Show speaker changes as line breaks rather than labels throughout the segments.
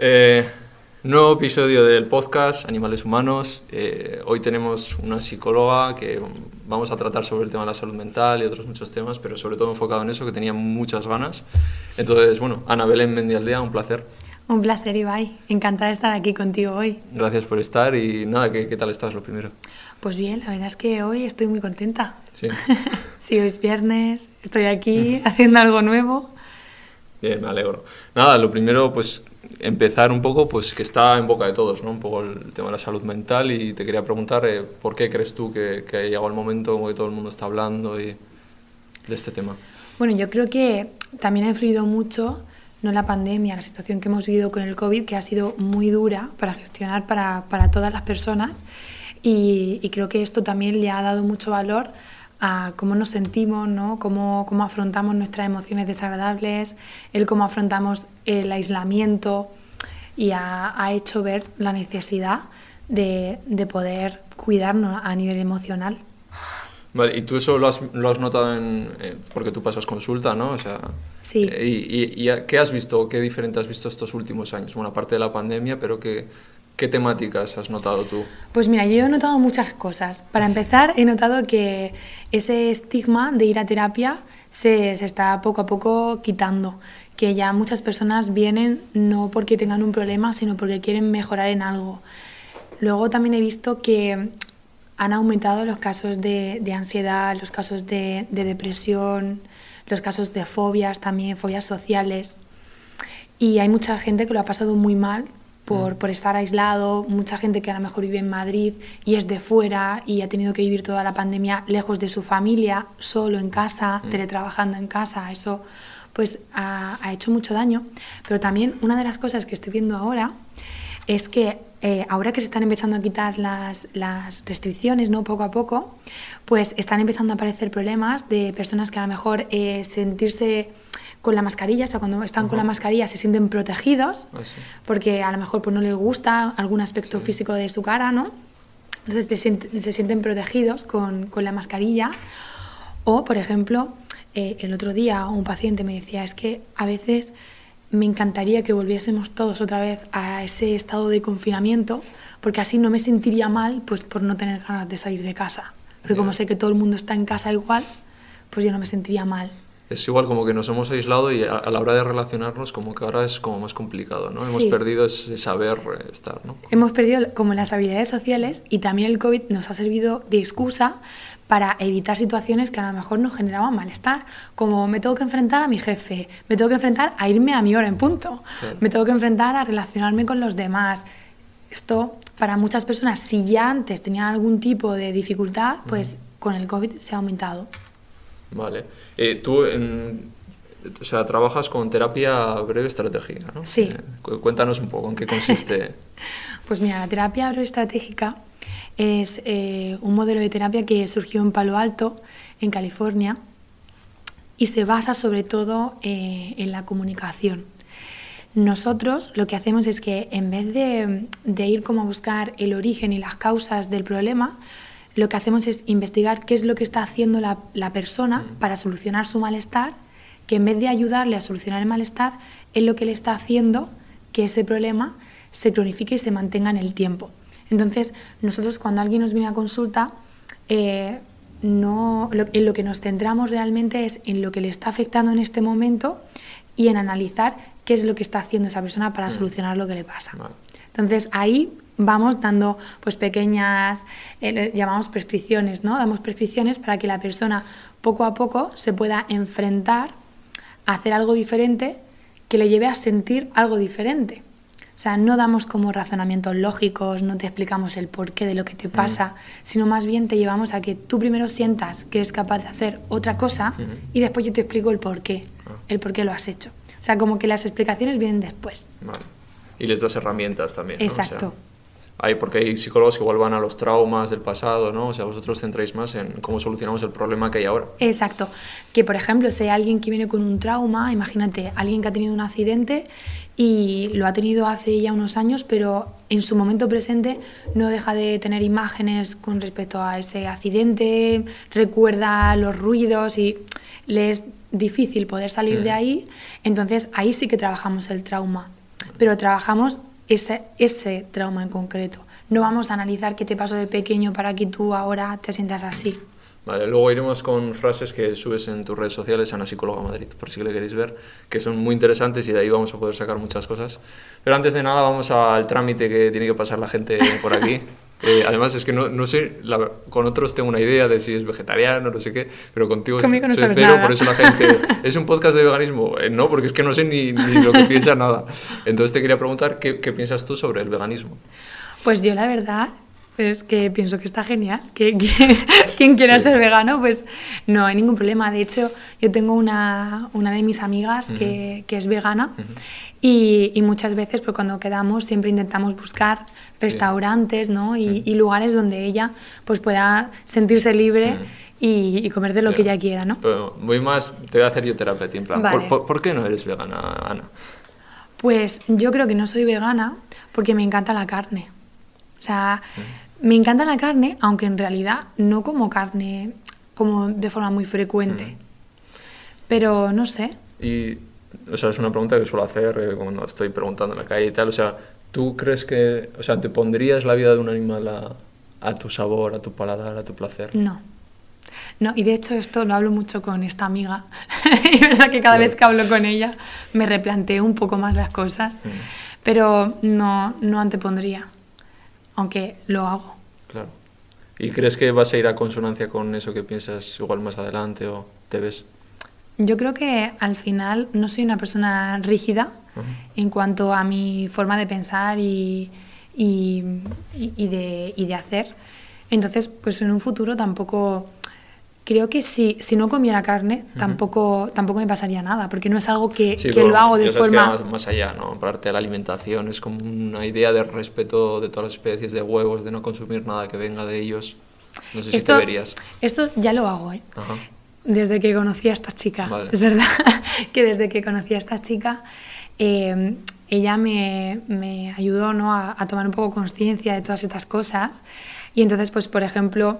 Eh, nuevo episodio del podcast Animales Humanos. Eh, hoy tenemos una psicóloga que vamos a tratar sobre el tema de la salud mental y otros muchos temas, pero sobre todo enfocado en eso, que tenía muchas ganas. Entonces, bueno, Ana Belén Mendialdea, un placer.
Un placer, Ibai. Encantada de estar aquí contigo hoy.
Gracias por estar y nada, ¿qué, qué tal estás lo primero?
Pues bien, la verdad es que hoy estoy muy contenta.
Sí.
sí, hoy es viernes, estoy aquí haciendo algo nuevo.
Bien, me alegro. Nada, lo primero, pues empezar un poco, pues que está en boca de todos, ¿no? Un poco el tema de la salud mental y te quería preguntar eh, por qué crees tú que, que ha llegado el momento como que todo el mundo está hablando y de este tema.
Bueno, yo creo que también ha influido mucho no la pandemia, la situación que hemos vivido con el COVID, que ha sido muy dura para gestionar para, para todas las personas. Y, y, creo que esto también le ha dado mucho valor a cómo nos sentimos, ¿no? cómo, cómo afrontamos nuestras emociones desagradables, el cómo afrontamos el aislamiento y ha, ha hecho ver la necesidad de, de poder cuidarnos a nivel emocional.
Vale, y tú eso lo has, lo has notado en, eh, porque tú pasas consulta, ¿no? O sea,
Sí.
eh, y, y, y, ¿Qué has visto? ¿Qué diferente has visto estos últimos años? Bueno, aparte de la pandemia, pero ¿qué, qué temáticas has notado tú?
Pues mira, yo he notado muchas cosas. Para empezar, he notado que ese estigma de ir a terapia se, se está poco a poco quitando. Que ya muchas personas vienen no porque tengan un problema, sino porque quieren mejorar en algo. Luego también he visto que han aumentado los casos de, de ansiedad, los casos de, de, depresión, los casos de fobias también, fobias sociales. Y hay mucha gente que lo ha pasado muy mal por, por, estar aislado, mucha gente que a lo mejor vive en Madrid y es de fuera y ha tenido que vivir toda la pandemia lejos de su familia, solo en casa, mm. teletrabajando en casa. Eso pues ha, ha hecho mucho daño. Pero también una de las cosas que estoy viendo ahora es que eh, ahora que se están empezando a quitar las, las, restricciones, ¿no? poco a poco, pues están empezando a aparecer problemas de personas que a lo mejor eh, sentirse con la mascarilla, o sea, cuando están uh -huh. con la mascarilla se sienten protegidos,
Ah, sí.
porque a lo mejor pues, no les gusta algún aspecto
Sí.
físico de su cara, ¿no? Entonces se sienten, se sienten protegidos con, con la mascarilla. O, por ejemplo, eh, el otro día un paciente me decía, es que a veces me encantaría que volviésemos todos otra vez a ese estado de confinamiento, porque así no me sentiría mal pues por no tener ganas de salir de casa. Pero como sé que todo el mundo está en casa igual, pues yo no me sentiría mal.
Es igual como que nos hemos aislado y a, a la hora de relacionarnos como que ahora es como más complicado, ¿no?
Sí.
Hemos perdido ese saber eh, estar, ¿no?
Hemos perdido como las habilidades sociales y también el COVID nos ha servido de excusa para evitar situaciones que a lo mejor nos generaban malestar, como me tengo que enfrentar a mi jefe, me tengo que enfrentar a irme a mi hora en punto,
Claro.
me tengo que enfrentar a relacionarme con los demás. Esto para muchas personas, si ya antes tenían algún tipo de dificultad, pues con el COVID se ha aumentado.
Vale. Eh, tú, en, o sea, trabajas con terapia breve estratégica, ¿no?
Sí.
Eh, cu- cuéntanos un poco en qué consiste.
Pues mira, la terapia estratégica es eh, un modelo de terapia que surgió en Palo Alto, en California, y se basa sobre todo eh, en la comunicación. Nosotros lo que hacemos es que en vez de, de, ir como a buscar el origen y las causas del problema, lo que hacemos es investigar qué es lo que está haciendo la, la persona para solucionar su malestar, que en vez de ayudarle a solucionar el malestar, es lo que le está haciendo que ese problema se cronifique y se mantenga en el tiempo. Entonces, nosotros cuando alguien nos viene a consulta, eh, no, lo, en lo que nos centramos realmente es en lo que le está afectando en este momento y en analizar qué es lo que está haciendo esa persona para solucionar lo que le pasa.
Vale.
Entonces ahí vamos dando pues pequeñas, eh, llamamos prescripciones, ¿no? Damos prescripciones para que la persona poco a poco se pueda enfrentar a hacer algo diferente que le lleve a sentir algo diferente. O sea, no damos como razonamientos lógicos, no te explicamos el porqué de lo que te pasa, mm. sino más bien te llevamos a que tú primero sientas que eres capaz de hacer otra cosa
-huh.
y después yo te explico el porqué,
Ah.
el por qué lo has hecho. O sea, como que las explicaciones vienen después.
Vale. Y les das herramientas también. ¿no?
Exacto.
O sea, hay, porque hay psicólogos que igual van a los traumas del pasado, ¿no? O sea, vosotros centráis más en cómo solucionamos el problema que hay ahora.
Exacto. Que, por ejemplo, si hay alguien que viene con un trauma, imagínate, alguien que ha tenido un accidente y lo ha tenido hace ya unos años, pero en su momento presente no deja de tener imágenes con respecto a ese accidente, recuerda los ruidos y le es difícil poder salir de ahí, entonces ahí sí que trabajamos el trauma, pero trabajamos ese, ese trauma en concreto. No vamos a analizar qué te pasó de pequeño para que tú ahora te sientas así.
Vale, luego iremos con frases que subes en tus redes sociales a una psicóloga Madrid, por si le queréis ver, que son muy interesantes y de ahí vamos a poder sacar muchas cosas. Pero antes de nada vamos al trámite que tiene que pasar la gente por aquí. Eh, además es que no, no sé, con otros tengo una idea de si es vegetariano, no sé qué, pero contigo
Conmigo no
soy
sabes
cero,
nada.
por eso la gente... ¿Es un podcast de veganismo? Eh, no, porque es que no sé ni, ni lo que piensa nada. Entonces te quería preguntar, ¿qué, ¿qué piensas tú sobre el veganismo?
Pues yo la verdad es que pienso que está genial. Que, que- quien quiera
Sí.
ser vegano, pues no hay ningún problema. De hecho, yo tengo una, una de mis amigas que, que es vegana y, y muchas veces pues, cuando quedamos siempre intentamos buscar restaurantes ¿no? y, y lugares donde ella pues, pueda sentirse libre y, y comer de lo que
Ya.
ella quiera. ¿no?
Pero voy más, te voy a hacer yo terapia, a ti, en plan,
Vale.
¿por, por, por qué no eres vegana, Ana?
Pues yo creo que no soy vegana porque me encanta la carne. O sea, me encanta la carne, aunque en realidad no como carne como de forma muy frecuente. Pero no sé.
Y, o sea, es una pregunta que suelo hacer eh, cuando estoy preguntando en la calle y tal. O sea, ¿tú crees que, o sea, te pondrías la vida de un animal a, a tu sabor, a tu paladar, a tu placer?
No. No, y de hecho esto lo hablo mucho con esta amiga. y es verdad que cada vez que hablo con ella me replanteo un poco más las cosas. Pero no, no antepondría. Aunque lo hago.
Claro. ¿Y crees que vas a ir a consonancia con eso que piensas igual más adelante o te ves?
Yo creo que al final no soy una persona rígida
Ujú.
en cuanto a mi forma de pensar y, y- y de, y de hacer. Entonces, pues en un futuro tampoco... Creo que si, si no comiera carne, tampoco, tampoco me pasaría nada, porque no es algo que,
Sí,
que lo hago de
que
forma...
más, más allá, ¿no? Parte de la alimentación es como una idea de respeto de todas las especies de huevos, de no consumir nada que venga de ellos. No sé si
Esto,
te verías.
esto ya lo hago, ¿eh?
Ajá.
Desde que conocí a esta chica.
Vale.
Es verdad que desde que conocí a esta chica, eh, ella me, me ayudó ¿no? a, a tomar un poco conciencia de todas estas cosas. Y entonces, pues, por ejemplo,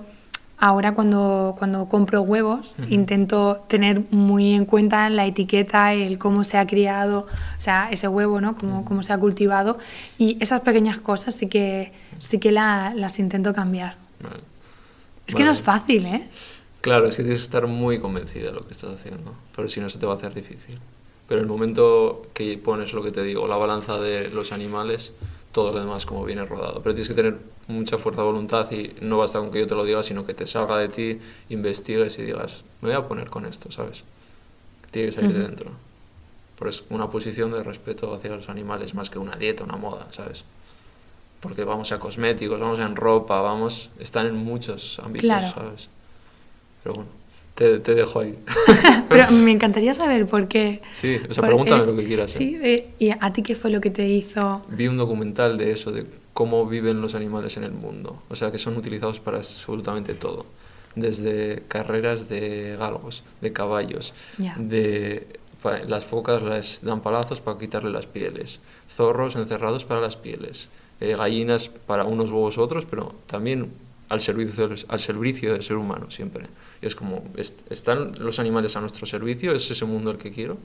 ahora cuando, cuando compro huevos, intento tener muy en cuenta la etiqueta, el cómo se ha criado, o sea, ese huevo, ¿no? Cómo, cómo se ha cultivado. Y esas pequeñas cosas sí que, sí que la- las intento cambiar.
Vale.
Es que no
Vale.
es fácil, ¿eh?
Claro, es que tienes que estar muy convencida de lo que estás haciendo, pero si no se te va a hacer difícil. Pero el momento que pones lo que te digo, la balanza de los animales, todo lo demás como viene rodado. Pero tienes que tener mucha fuerza de voluntad y no basta con que yo te lo diga, sino que te salga de ti, investigues y digas, me voy a poner con esto, ¿sabes? Tiene que salir de
Ujú.
dentro. Pero es una posición de respeto hacia los animales más que una dieta, una moda, ¿sabes? Porque vamos a cosméticos, vamos en ropa, vamos, están en muchos ámbitos,
Claro.
¿sabes? Pero bueno, te, te dejo ahí.
Pero me encantaría saber por qué.
Sí, o sea, pregúntame lo que quieras. ¿eh?
Sí, eh, ¿y a ti qué fue lo que te hizo?
Vi un documental de eso, de cómo viven los animales en el mundo. O sea, que son utilizados para absolutamente todo. Desde carreras de galgos, de caballos, de las focas les dan palazos para quitarle las pieles, zorros encerrados para las pieles, eh, gallinas para unos huevos u otros, pero también al servicio, del, al servicio del ser humano siempre. Y es como, est- están los animales a nuestro servicio, es ese mundo el que quiero.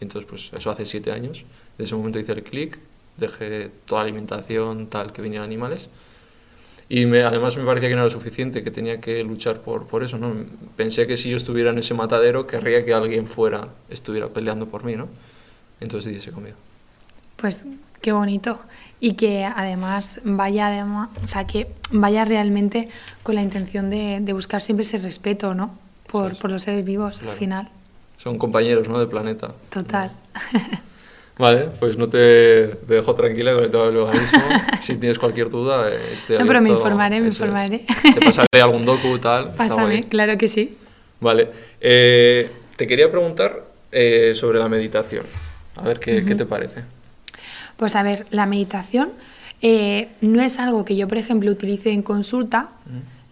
Y entonces, pues eso hace siete años. De ese momento hice el clic, dejé toda alimentación tal que vinieran animales. Y además me parecía que no era suficiente, que tenía que luchar por, por eso, ¿no? Pensé que si yo estuviera en ese matadero, querría que alguien fuera, estuviera peleando por mí, ¿no? Entonces ese cambio.
Pues qué bonito. Y que además vaya, adema- o sea, que vaya realmente con la intención de, de buscar siempre ese respeto, ¿no? Por,
Pues,
por los seres vivos
claro.
al final.
Son compañeros, ¿no? De planeta.
Total.
Vale, pues no te, te dejo tranquila con el tema del veganismo. si tienes cualquier duda, estoy
No, pero me informaré, me
es.
informaré.
Te pasaré algún docu, tal.
Pásame, claro que sí.
Vale. Eh, te quería preguntar eh, sobre la meditación. A ver qué, qué te parece.
Pues a ver, la meditación eh, no es algo que yo, por ejemplo, utilice en consulta,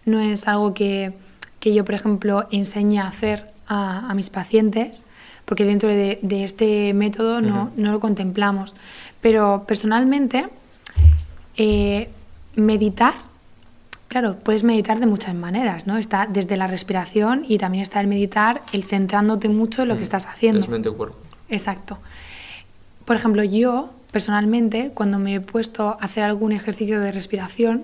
no es algo que, que yo, por ejemplo, enseñe a hacer a, a mis pacientes, porque dentro de, de este método no, no lo contemplamos. Pero personalmente, eh, meditar Claro, puedes meditar de muchas maneras, ¿no? Está desde la respiración y también está el meditar, el centrándote mucho en lo que
Mm.
estás haciendo.
Es mente-cuerpo.
Exacto. Por ejemplo, yo personalmente, cuando me he puesto a hacer algún ejercicio de respiración,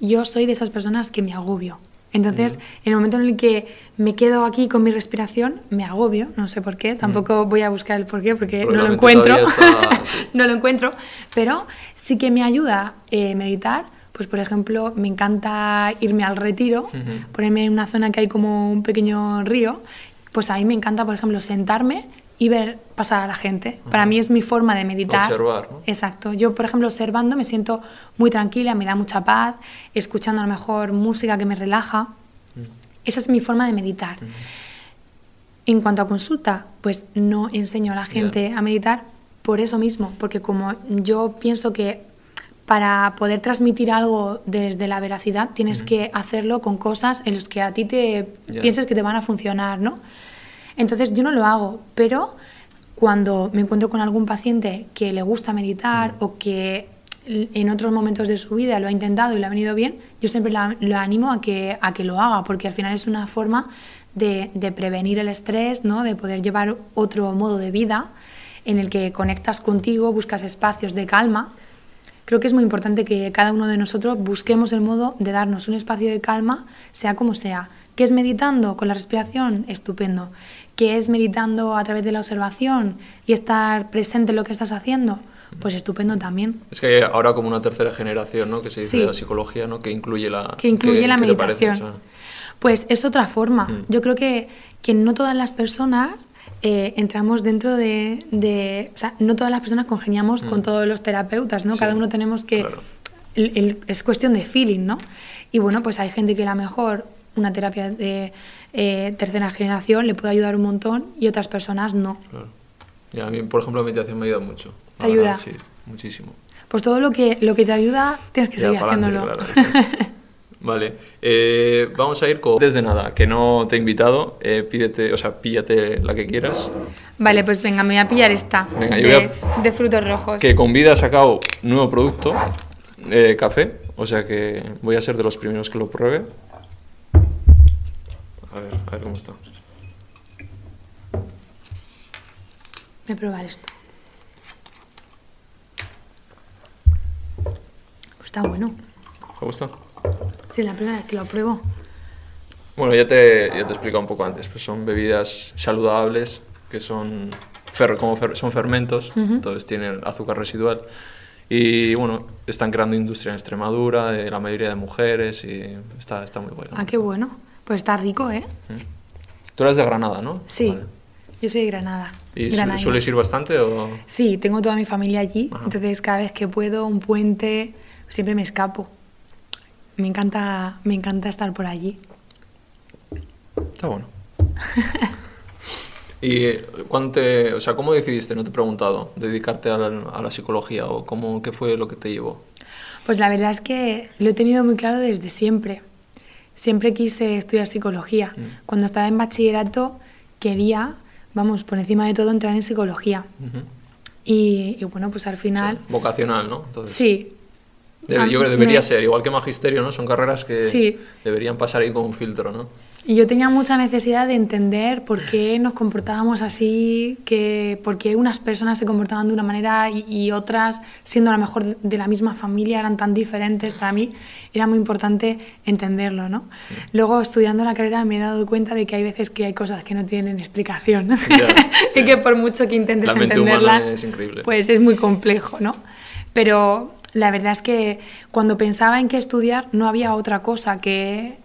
yo soy de esas personas que me agobio. Entonces, en el momento en el que me quedo aquí con mi respiración, me agobio, no sé por qué, tampoco voy a buscar el por qué porque no lo encuentro,
está-
no lo encuentro, pero sí que me ayuda eh, meditar. Pues, por ejemplo, me encanta irme al retiro, ponerme en una zona que hay como un pequeño río, pues ahí me encanta, por ejemplo, sentarme y ver pasar a la gente. Para mí es mi forma de meditar.
Observar, ¿no?
Exacto. Yo, por ejemplo, observando me siento muy tranquila, me da mucha paz, escuchando a lo mejor música que me relaja. Esa es mi forma de meditar. En cuanto a consulta, pues no enseño a la gente a meditar por eso mismo, porque como yo pienso que para poder transmitir algo desde la veracidad tienes que hacerlo con cosas en las que a ti te
Ya.
pienses que te van a funcionar, ¿no? Entonces yo no lo hago, pero cuando me encuentro con algún paciente que le gusta meditar o que en otros momentos de su vida lo ha intentado y le ha venido bien, yo siempre la- lo animo a que, a que lo haga, porque al final es una forma de, de prevenir el estrés, ¿no? de poder llevar otro modo de vida en el que conectas contigo, buscas espacios de calma. Creo que es muy importante que cada uno de nosotros busquemos el modo de darnos un espacio de calma, sea como sea. ¿Qué es meditando con la respiración? Estupendo. ¿Qué es meditando a través de la observación y estar presente en lo que estás haciendo? Pues estupendo también.
Es que hay ahora como una tercera generación, ¿no? Que se dice
Sí.
de la psicología, ¿no? Que incluye la...
Que incluye
¿qué-
la
parece?
meditación.
O sea,
Pues es otra forma.
Mm.
Yo creo que, que no todas las personas eh, entramos dentro de, de- O sea, no todas las personas congeniamos con todos los terapeutas, ¿no?
Mm. Sí,
Cada uno tenemos que...
claro.
el- el- es cuestión de feeling, ¿no? Y bueno, pues hay gente que a lo mejor una terapia de eh, tercera generación le puede ayudar un montón y otras personas no.
claro. Y a mí, por ejemplo, la meditación me ayuda mucho.
¿Te
verdad,
ayuda?
Sí, muchísimo.
Pues todo lo que, lo que te ayuda tienes que
Ya,
seguir haciéndolo.
claro, es. Vale, eh, vamos a ir con... Desde nada, que no te he invitado, eh, pídete, o sea, píllate la que quieras.
Vale, pues venga, me voy a pillar esta
Venga, yo
de frutos rojos.
Que con vida ha sacado nuevo producto, eh, café, o sea que voy a ser de los primeros que lo pruebe. A ver, a ver cómo está.
Voy a probar esto. Está bueno.
¿Te gusta?
Sí, la primera vez que lo pruebo.
Bueno, ya te, ya te he explicado un poco antes, pues son bebidas saludables que son, fer- como fer- son fermentos, entonces tienen azúcar residual. Y bueno, están creando industria en Extremadura, de la mayoría de mujeres, y está, está muy bueno.
Ah, qué bueno. Pues está rico, ¿eh?
Tú eres de Granada, ¿no?
Sí.
Vale.
Yo soy de Granada.
¿Y
granaína.
sueles ir bastante o...?
Sí, tengo toda mi familia allí,
Ajá.
entonces cada vez que puedo, un puente, siempre me escapo. Me encanta, me encanta estar por allí.
Está bueno. ¿Y cuándo te, o sea, cómo decidiste, no te he preguntado, dedicarte a la, a la psicología o cómo, qué fue lo que te llevó?
Pues la verdad es que lo he tenido muy claro desde siempre. Siempre quise estudiar psicología.
Mm.
Cuando estaba en bachillerato quería, vamos, por encima de todo, entrar en psicología.
Ujú.
Y, y bueno, pues al final,
Vocacional, ¿no? Entonces,
sí.
debe-
Ah,
yo creo que debería
me-
ser, igual que magisterio, ¿no? Son carreras que
Sí.
deberían pasar ahí con un filtro, ¿no?
Y yo tenía mucha necesidad de entender por qué nos comportábamos así, que, por qué unas personas se comportaban de una manera y, y otras, siendo a lo mejor de- la misma familia, eran tan diferentes. Para mí era muy importante entenderlo, ¿no? Luego, estudiando la carrera, me he dado cuenta de que hay veces que hay cosas que no tienen explicación
sí.
y que por mucho que intentes
La mente
entenderlas,
es
pues es muy complejo, ¿no? Pero la verdad es que cuando pensaba en qué estudiar, no había otra cosa que,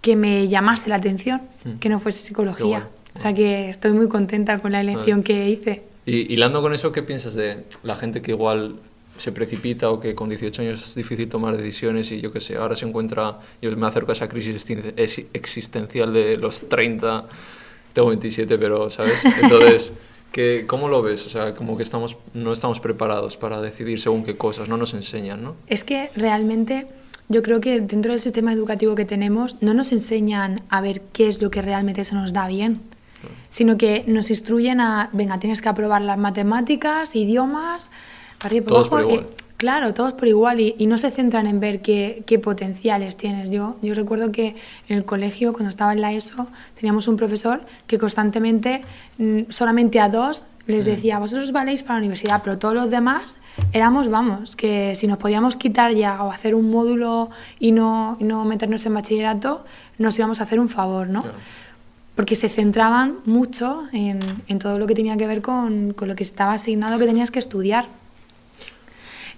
que me llamase la atención,
Mm.
que no fuese psicología.
guay.
O sea que estoy muy contenta con la elección que hice.
Y hilando con eso, ¿qué piensas de la gente que igual se precipita o que con 18 años es difícil tomar decisiones y yo qué sé, ahora se encuentra, yo me acerco a esa crisis existencial de los 30, tengo 27, pero, ¿sabes? Entonces, ¿qué, ¿cómo lo ves? O sea, como que estamos, no estamos preparados para decidir según qué cosas, no nos enseñan, ¿no?
Es que realmente yo creo que dentro del sistema educativo que tenemos no nos enseñan a ver qué es lo que realmente se nos da bien, sino que nos instruyen a, venga, tienes que aprobar las matemáticas, idiomas, arriba
Todos por igual.
y- Claro, todos por igual y, y no se centran en ver qué, qué, potenciales tienes. Yo, yo recuerdo que en el colegio, cuando estaba en la ESO, teníamos un profesor que constantemente, mm, solamente a dos, les decía, vosotros valéis para la universidad, pero todos los demás éramos, vamos, que si nos podíamos quitar ya o hacer un módulo y no, y no meternos en bachillerato, nos íbamos a hacer un favor, ¿no? Claro. Porque se centraban mucho en, en, todo lo que tenía que ver con, con lo que estaba asignado que tenías que estudiar.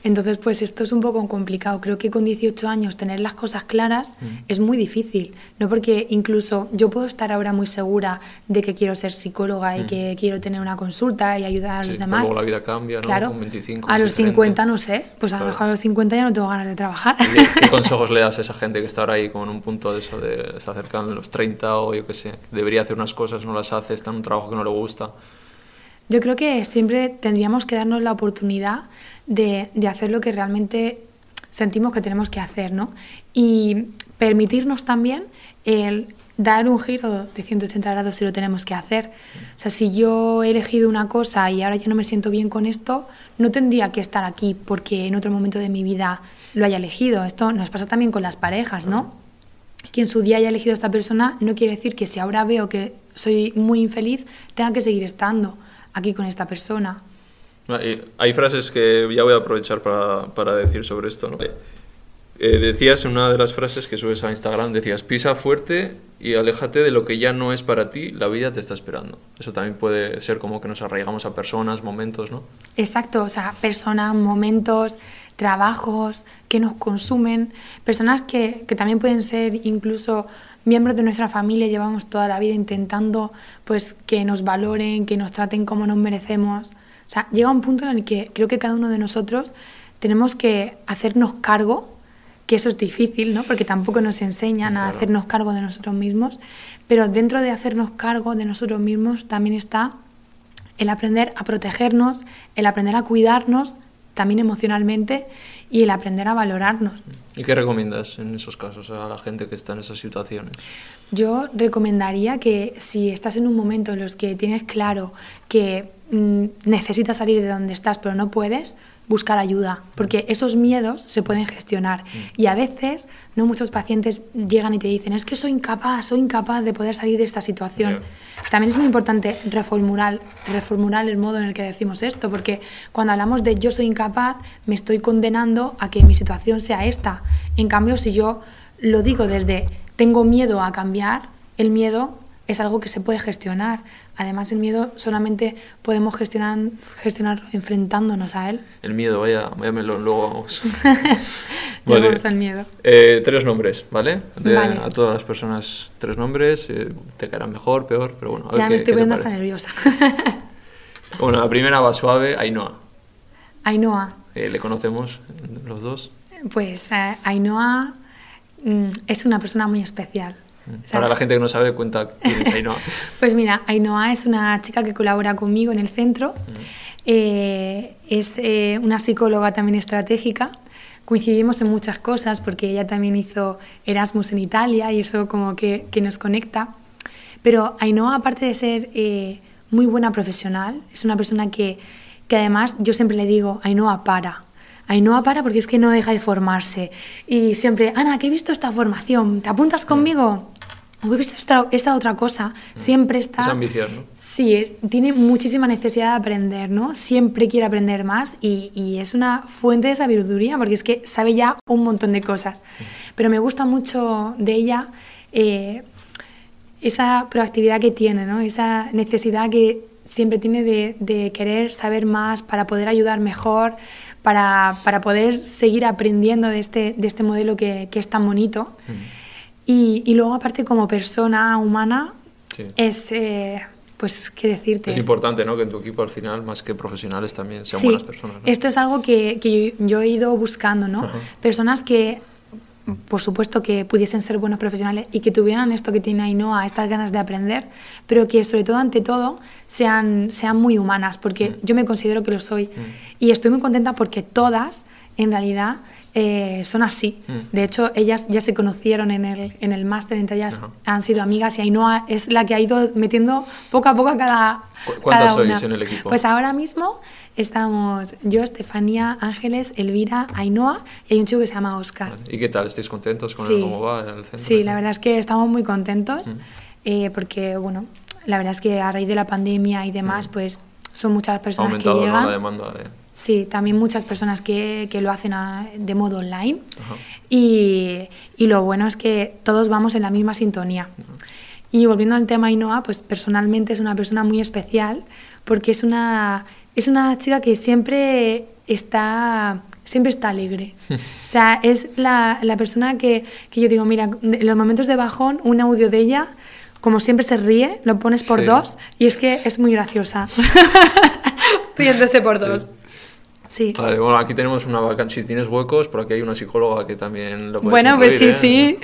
Entonces, pues esto es un poco complicado. Creo que con 18 años tener las cosas claras mm. es muy difícil, ¿no? Porque incluso yo puedo estar ahora muy segura de que quiero ser psicóloga y mm. que quiero tener una consulta y ayudar a los demás.
Luego la vida cambia, ¿no?
Claro.
Con 25,
a los 50 no sé, pues a lo mejor a los 50 ya no tengo ganas de trabajar.
¿Qué, ¿Qué, consejos le das a esa gente que está ahora ahí como en un punto de eso, de se acercando a los 30 o yo qué sé, debería hacer unas cosas, no las hace, está en un trabajo que no le gusta?
Yo creo que siempre tendríamos que darnos la oportunidad de, de, hacer lo que realmente sentimos que tenemos que hacer, ¿no? Y permitirnos también el dar un giro de 180 grados si lo tenemos que hacer. O sea, si yo he elegido una cosa y ahora ya no me siento bien con esto, no tendría que estar aquí porque en otro momento de mi vida lo haya elegido. Esto nos pasa también con las parejas, ¿no? Que en su día haya elegido a esta persona no quiere decir que si ahora veo que soy muy infeliz, tenga que seguir estando aquí con esta persona.
Hay frases que ya voy a aprovechar para, para decir sobre esto. ¿no? Eh, decías en una de las frases que subes a Instagram, decías, pisa fuerte y aléjate de lo que ya no es para ti, la vida te está esperando. Eso también puede ser como que nos arraigamos a personas, momentos, ¿no?
Exacto, o sea, personas, momentos, trabajos que nos consumen, personas que, que también pueden ser incluso miembros de nuestra familia, llevamos toda la vida intentando pues que nos valoren, que nos traten como nos merecemos. O sea, llega un punto en el que creo que cada uno de nosotros tenemos que hacernos cargo, que eso es difícil, ¿no? Porque tampoco nos enseñan a hacernos cargo de nosotros mismos, pero dentro de hacernos cargo de nosotros mismos también está el aprender a protegernos, el aprender a cuidarnos también emocionalmente y el aprender a valorarnos.
¿Y qué recomiendas en esos casos a la gente que está en esas situaciones?
Yo recomendaría que si estás en un momento en los que tienes claro que Mm, necesitas salir de donde estás pero no puedes, buscar ayuda, porque esos miedos se pueden gestionar. Y a veces, no muchos pacientes llegan y te dicen, es que soy incapaz, soy incapaz de poder salir de esta situación. También es muy importante reformular, reformular el modo en el que decimos esto, porque cuando hablamos de yo soy incapaz, me estoy condenando a que mi situación sea esta. En cambio, si yo lo digo desde tengo miedo a cambiar, el miedo es algo que se puede gestionar. Además, el miedo solamente podemos gestionar, gestionarlo enfrentándonos a él.
El miedo, vaya, vaya melón, luego vamos.
vale. vamos al miedo.
Eh, tres nombres, ¿vale? De, vale? A todas las personas, tres nombres. Eh, te caerán mejor, peor, pero bueno. A ver
ya
qué,
me estoy
qué
poniendo hasta nerviosa.
bueno, la primera va suave, Ainhoa.
Ainhoa.
Eh, ¿Le conocemos los dos?
Pues eh, Ainhoa mm, es una persona muy especial.
Sea, Para la gente que no sabe, cuenta quién es Ainhoa.
pues mira, Ainhoa es una chica que colabora conmigo en el centro. Eh, es eh, una psicóloga también estratégica. Coincidimos en muchas cosas porque ella también hizo Erasmus en Italia y eso como que, que nos conecta. Pero Ainhoa, aparte de ser eh, muy buena profesional, es una persona que, que además yo siempre le digo, Ainhoa, para. Ainhoa para porque es que no deja de formarse. Y siempre, Ana, que he visto esta formación, ¿te apuntas conmigo? He visto esta, esta otra cosa. Siempre está...
Es ambición, ¿no?
Sí, es, tiene muchísima necesidad de aprender, ¿no? Siempre quiere aprender más y, y, es una fuente de sabiduría porque es que sabe ya un montón de cosas. Pero me gusta mucho de ella eh, esa proactividad que tiene, ¿no? Esa necesidad que siempre tiene de, de querer saber más para poder ayudar mejor, para, para poder seguir aprendiendo de este, de este modelo que, que es tan bonito. Mm. Y, y, luego, aparte, como persona humana, sí. es, eh, pues, ¿qué decirte?
Es importante, ¿no? Que en tu equipo, al final, más que profesionales, también sean
sí,
buenas personas. ¿no?
Esto es algo que, que yo, he ido buscando, ¿no? -huh. Personas que, por supuesto, que pudiesen ser buenos profesionales y que tuvieran esto que tiene Ainhoa, estas ganas de aprender, pero que, sobre todo, ante todo, sean, sean muy humanas, porque mm. yo me considero que lo soy. Mm. Y estoy muy contenta porque todas, en realidad, eh, son así.
Mm.
De hecho, ellas ya se conocieron en el, en el máster, entre ellas
Ajá.
han sido amigas y Ainhoa es la que ha ido metiendo poco a poco a cada.
¿Cu- cuántas
cada una.
sois en el equipo?
Pues ahora mismo estamos yo, Estefanía, Ángeles, Elvira, Ainhoa y hay un chico que se llama Oscar.
Vale. ¿Y qué tal? ¿Estáis contentos con
Sí.
el cómo va el centro?
Sí, la verdad es que estamos muy contentos
Mm.
eh, porque, bueno, la verdad es que a raíz de la pandemia y demás, pues son muchas
Ha
personas que
aumentado ¿no?
llegan.
la demanda de...
Sí, también muchas personas que, que lo hacen a- de modo online. Y, y lo bueno es que todos vamos en la misma sintonía. Y volviendo al tema Ainhoa, pues personalmente es una persona muy especial porque es una, es una chica que siempre está, siempre está alegre. O sea, es la, la persona que, que yo digo, mira, en los momentos de bajón, un audio de ella, como siempre se ríe, lo pones por
Sí.
dos y es que es muy graciosa. Riéndose por dos. Sí.
Vale, bueno, aquí tenemos una vacante. Si tienes huecos, por aquí hay una psicóloga que también lo puedes
Bueno, pues sí,
¿eh?
sí.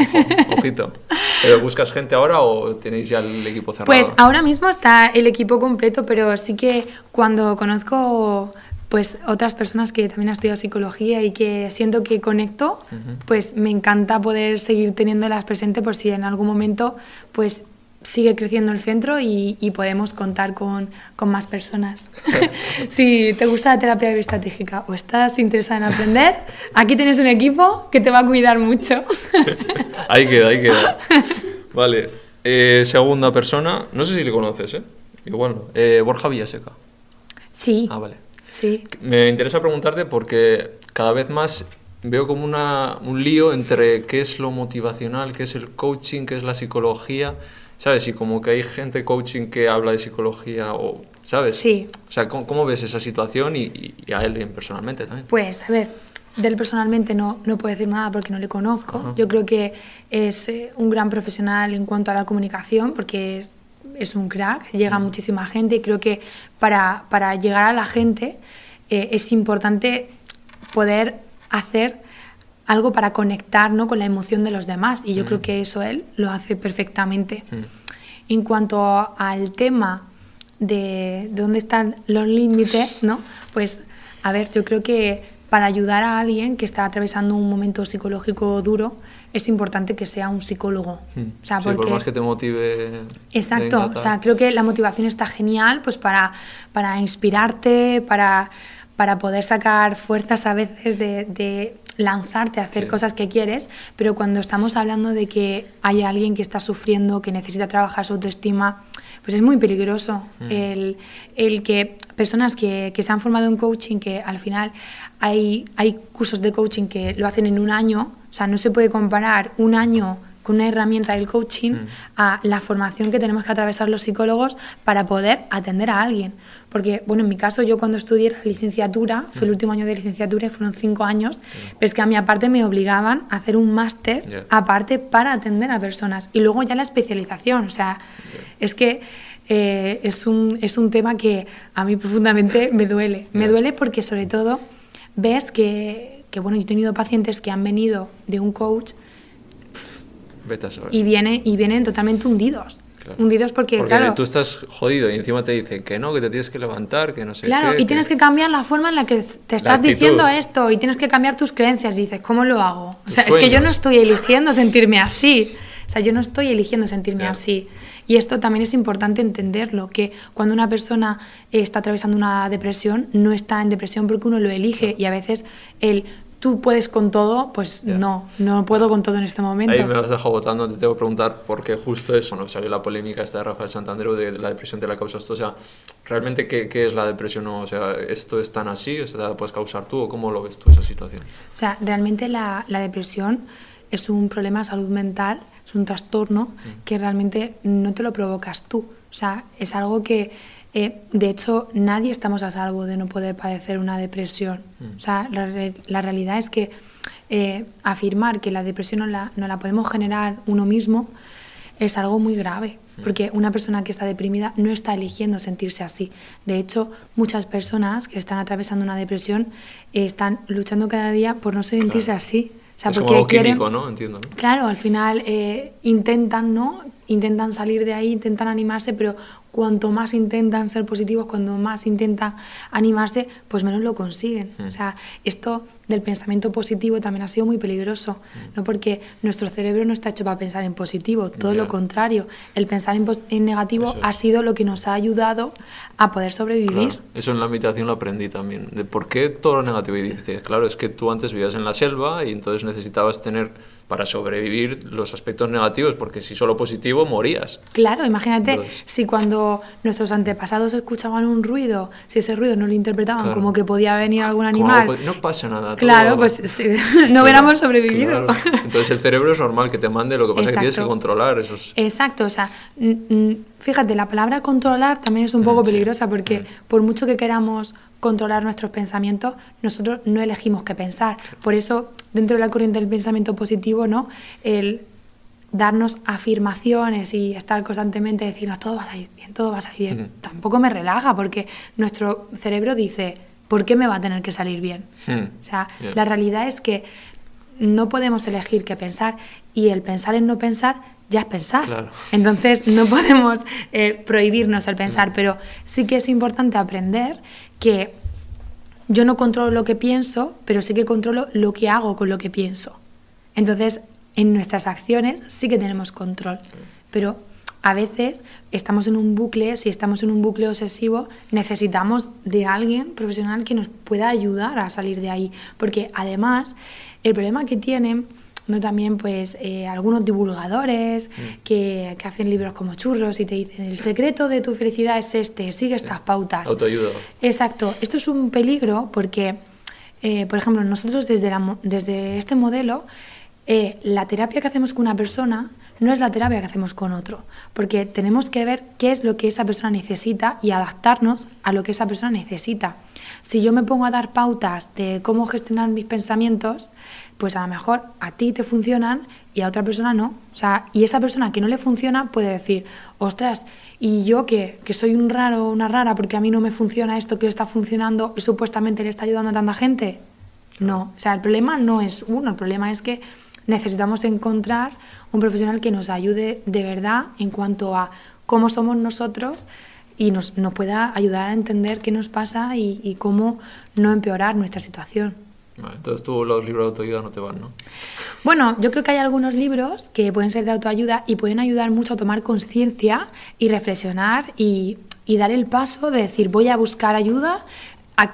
Ojito. ¿Pero buscas gente ahora o tenéis ya el equipo cerrado?
Pues ahora mismo está el equipo completo, pero sí que cuando conozco pues otras personas que también han estudiado psicología y que siento que conecto, pues me encanta poder seguir teniéndolas presente por si en algún momento pues sigue creciendo el centro y, y podemos contar con, con más personas. si te gusta la terapia bioestratégica o estás interesada en aprender, aquí tienes un equipo que te va a cuidar mucho.
Ahí queda, ahí queda. Vale, eh, segunda persona, no sé si le conoces, ¿eh? Igual no. Eh, Borja Villaseca.
sí,
Ah, vale.
sí.
Me interesa preguntarte porque cada vez más veo como una, un lío entre qué es lo motivacional, qué es el coaching, qué es la psicología, ¿sabes? Y como que hay gente coaching que habla de psicología o, ¿sabes?
Sí.
O sea, ¿cómo, cómo ves esa situación y, y- y a él personalmente también?
Pues, a ver, de él personalmente no, no puedo decir nada porque no le conozco.
Ajá.
Yo creo que es eh, un gran profesional en cuanto a la comunicación porque es, es un crack, llega a muchísima gente y creo que para, para llegar a la gente eh, es importante poder hacer algo para conectar ¿no? con la emoción de los demás y yo creo que eso él lo hace perfectamente.
Mm.
En cuanto al tema de, de dónde están los límites, ¿no? Pues, a ver, yo creo que para ayudar a alguien que está atravesando un momento psicológico duro, es importante que sea un psicólogo.
Mm.
O sea,
sí, por
porque-
más que te motive.
Exacto, o sea, creo que la motivación está genial pues para, para inspirarte, para, para poder sacar fuerzas a veces de, de lanzarte a hacer
Sí.
cosas que quieres, pero cuando estamos hablando de que hay alguien que está sufriendo, que necesita trabajar su autoestima, pues es muy peligroso
Mm.
el, el que personas que, que se han formado en coaching, que al final hay, hay cursos de coaching que lo hacen en un año, o sea, no se puede comparar un año con una herramienta del coaching
Mm.
a la formación que tenemos que atravesar los psicólogos para poder atender a alguien. Porque, bueno, en mi caso, yo cuando estudié la licenciatura, fue
Mm.
el último año de licenciatura y fueron cinco años, pero es que a mí aparte me obligaban a hacer un máster aparte para atender a personas. Y luego ya la especialización, o sea, es que eh, es, un, es un tema que a mí profundamente me duele. Me duele porque sobre todo ves que, que, bueno, yo he tenido pacientes que han venido de un coach
Vete a saber.
y, viene, y vienen totalmente hundidos.
Claro.
Hundidos porque, claro,
tú estás jodido y encima te dicen que no, que te tienes que levantar, que no sé
claro
qué.
y tienes que cambiar la forma en la que te estás diciendo esto y tienes que cambiar tus creencias y dices, ¿cómo lo hago? O sea, es que yo no estoy eligiendo sentirme así. O sea, yo no estoy eligiendo sentirme
Claro.
así. Y esto también es importante entenderlo, que cuando una persona eh, está atravesando una depresión, no está en depresión porque uno lo elige y a veces el tú puedes con todo, pues
Ya.
no, no puedo con todo en este momento.
Ahí me has dejado votando, te tengo que preguntar porque justo eso, ¿no? Salió la polémica esta de Rafael Santander de la depresión te la causas tú. O sea, ¿realmente qué, qué es la depresión? O sea, ¿esto es tan así? O sea, ¿te la puedes causar tú o cómo lo ves tú esa situación?
O sea, realmente la, la depresión es un problema de salud mental, es un trastorno que realmente no te lo provocas tú. O sea, es algo que, eh, de hecho, nadie estamos a salvo de no poder padecer una depresión. O sea, la, re- la realidad es que eh, afirmar que la depresión no la, no la podemos generar uno mismo es algo muy grave, porque una persona que está deprimida no está eligiendo sentirse así. De hecho, muchas personas que están atravesando una depresión eh, están luchando cada día por no sentirse
Claro.
así. O sea,
es como
porque
algo
quieren,
químico, ¿no? Entiendo. ¿no?
Claro, al final intentan, ¿no? Intentan salir de ahí, intentan animarse, pero cuanto más intentan ser positivos, cuanto más intentan animarse, pues menos lo consiguen.
Mm.
O sea, esto del pensamiento positivo también ha sido muy peligroso,
Mm.
¿no? Porque nuestro cerebro no está hecho para pensar en positivo, todo lo contrario. El pensar en, negativo
es.
ha sido lo que nos ha ayudado a poder sobrevivir.
Claro, eso en la meditación lo aprendí también. De por qué todo lo negativo. Y dices, claro, es que tú antes vivías en la selva y entonces necesitabas tener para sobrevivir los aspectos negativos, porque si solo positivo morías.
Claro, imagínate
Entonces-
si cuando nuestros antepasados escuchaban un ruido, si ese ruido no lo interpretaban
Claro.
como que podía venir algún
Como
animal,
pues, no pasa nada.
claro, pues sí, no
Claro,
hubiéramos sobrevivido.
claro. Entonces el cerebro es normal que te mande, lo que pasa es que tienes que controlar esos...
Exacto, o sea, fíjate, la palabra controlar también es un poco peligrosa porque por mucho que queramos controlar nuestros pensamientos, nosotros no elegimos qué pensar. Por eso, dentro de la corriente del pensamiento positivo, ¿no? El darnos afirmaciones y estar constantemente decirnos todo va a salir bien, todo va a salir bien, tampoco me relaja porque nuestro cerebro dice, ¿por qué me va a tener que salir bien?
Hmm,
O sea, la realidad es que no podemos elegir qué pensar y el pensar en no pensar ya es pensar.
Claro.
Entonces no podemos eh, prohibirnos el pensar, pero sí que es importante aprender que yo no controlo lo que pienso, pero sí que controlo lo que hago con lo que pienso. Entonces, en nuestras acciones sí que tenemos control, pero a veces estamos en un bucle, si estamos en un bucle obsesivo, necesitamos de alguien profesional que nos pueda ayudar a salir de ahí, porque además el problema que tienen no también pues eh, algunos divulgadores que, que hacen libros como churros y te dicen el secreto de tu felicidad es este, sigue estas pautas.
Autoayuda.
Exacto, esto es un peligro porque, eh, por ejemplo, nosotros desde, la desde este modelo, eh, la terapia que hacemos con una persona no es la terapia que hacemos con otro, porque tenemos que ver qué es lo que esa persona necesita y adaptarnos a lo que esa persona necesita. Si yo me pongo a dar pautas de cómo gestionar mis pensamientos, pues a lo mejor a ti te funcionan y a otra persona no. O sea, y esa persona que no le funciona puede decir, ostras, y yo que, que soy un raro, una rara, porque a mí no me funciona esto que está funcionando y supuestamente le está ayudando a tanta gente. No, o sea, el problema no es uno, el problema es que necesitamos encontrar un profesional que nos ayude de verdad en cuanto a cómo somos nosotros y nos, nos pueda ayudar a entender qué nos pasa y, y cómo no empeorar nuestra situación.
Vale, entonces tú los libros de autoayuda no te van, ¿no?
Bueno, yo creo que hay algunos libros que pueden ser de autoayuda y pueden ayudar mucho a tomar conciencia y reflexionar y, y dar el paso de decir voy a buscar ayuda a-